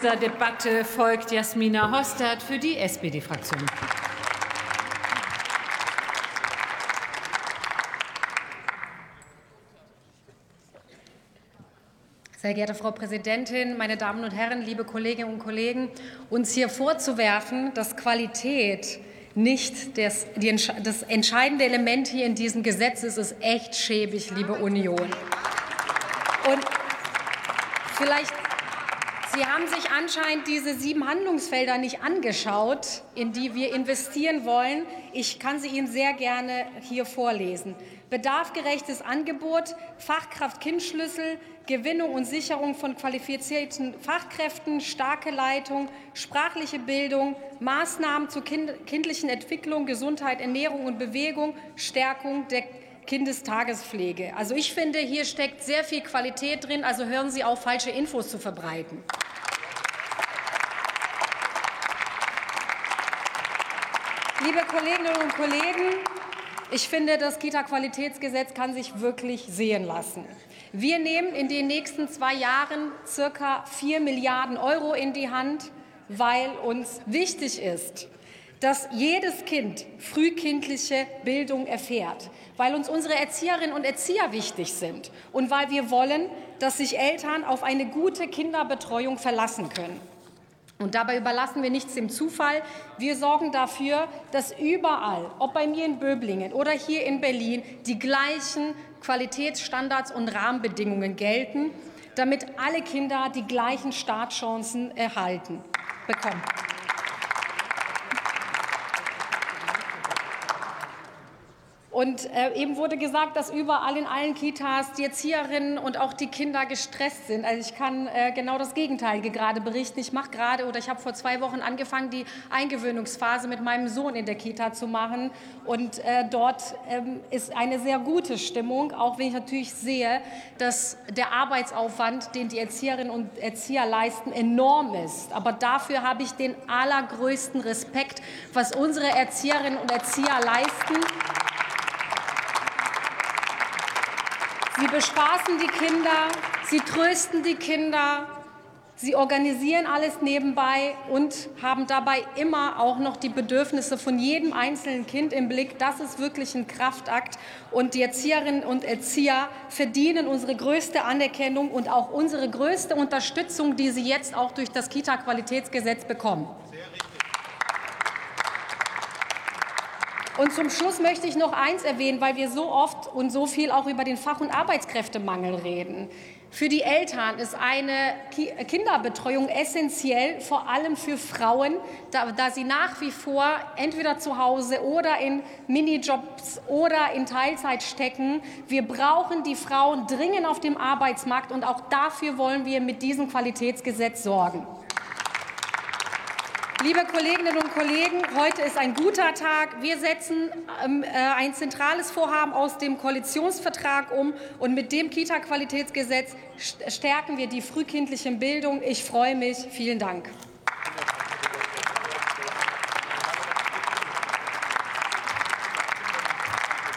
dieser Debatte folgt Jasmina Hostert für die SPD-Fraktion. Sehr geehrte Frau Präsidentin, meine Damen und Herren, liebe Kolleginnen und Kollegen, uns hier vorzuwerfen, dass Qualität nicht das, die, das entscheidende Element hier in diesem Gesetz ist, ist echt schäbig, liebe Union. Und vielleicht Sie haben sich anscheinend diese sieben Handlungsfelder nicht angeschaut, in die wir investieren wollen. Ich kann sie Ihnen sehr gerne hier vorlesen. Bedarfgerechtes Angebot, Fachkraft-Kind-Schlüssel, Gewinnung und Sicherung von qualifizierten Fachkräften, starke Leitung, sprachliche Bildung, Maßnahmen zur kindlichen Entwicklung, Gesundheit, Ernährung und Bewegung, Stärkung der Kindestagespflege. Also ich finde, hier steckt sehr viel Qualität drin. Also hören Sie auf, falsche Infos zu verbreiten. Liebe Kolleginnen und Kollegen, ich finde, das Kita-Qualitätsgesetz kann sich wirklich sehen lassen. Wir nehmen in den nächsten zwei Jahren circa 4 Milliarden Euro in die Hand, weil uns wichtig ist, dass jedes Kind frühkindliche Bildung erfährt, weil uns unsere Erzieherinnen und Erzieher wichtig sind und weil wir wollen, dass sich Eltern auf eine gute Kinderbetreuung verlassen können. Und dabei überlassen wir nichts dem Zufall. Wir sorgen dafür, dass überall, ob bei mir in Böblingen oder hier in Berlin, die gleichen Qualitätsstandards und Rahmenbedingungen gelten, damit alle Kinder die gleichen Startchancen erhalten bekommen. Und äh, eben wurde gesagt, dass überall in allen Kitas die Erzieherinnen und auch die Kinder gestresst sind. Also ich kann äh, genau das Gegenteilige gerade berichten. Ich mache gerade oder ich habe vor zwei Wochen angefangen, die Eingewöhnungsphase mit meinem Sohn in der Kita zu machen. Und äh, dort ähm, ist eine sehr gute Stimmung, auch wenn ich natürlich sehe, dass der Arbeitsaufwand, den die Erzieherinnen und Erzieher leisten, enorm ist. Aber dafür habe ich den allergrößten Respekt, was unsere Erzieherinnen und Erzieher leisten. Sie bespaßen die Kinder, sie trösten die Kinder, sie organisieren alles nebenbei und haben dabei immer auch noch die Bedürfnisse von jedem einzelnen Kind im Blick. Das ist wirklich ein Kraftakt. Und die Erzieherinnen und Erzieher verdienen unsere größte Anerkennung und auch unsere größte Unterstützung, die sie jetzt auch durch das Kita-Qualitätsgesetz bekommen. Und zum Schluss möchte ich noch eins erwähnen, weil wir so oft und so viel auch über den Fach- und Arbeitskräftemangel reden. Für die Eltern ist eine Kinderbetreuung essentiell, vor allem für Frauen, da, da, sie nach wie vor entweder zu Hause oder in Minijobs oder in Teilzeit stecken. Wir brauchen die Frauen dringend auf dem Arbeitsmarkt und auch dafür wollen wir mit diesem Qualitätsgesetz sorgen. Liebe Kolleginnen und Kollegen, heute ist ein guter Tag. Wir setzen ähm, äh, ein zentrales Vorhaben aus dem Koalitionsvertrag um und mit dem Kita-Qualitätsgesetz stärken wir die frühkindliche Bildung. Ich freue mich. Vielen Dank.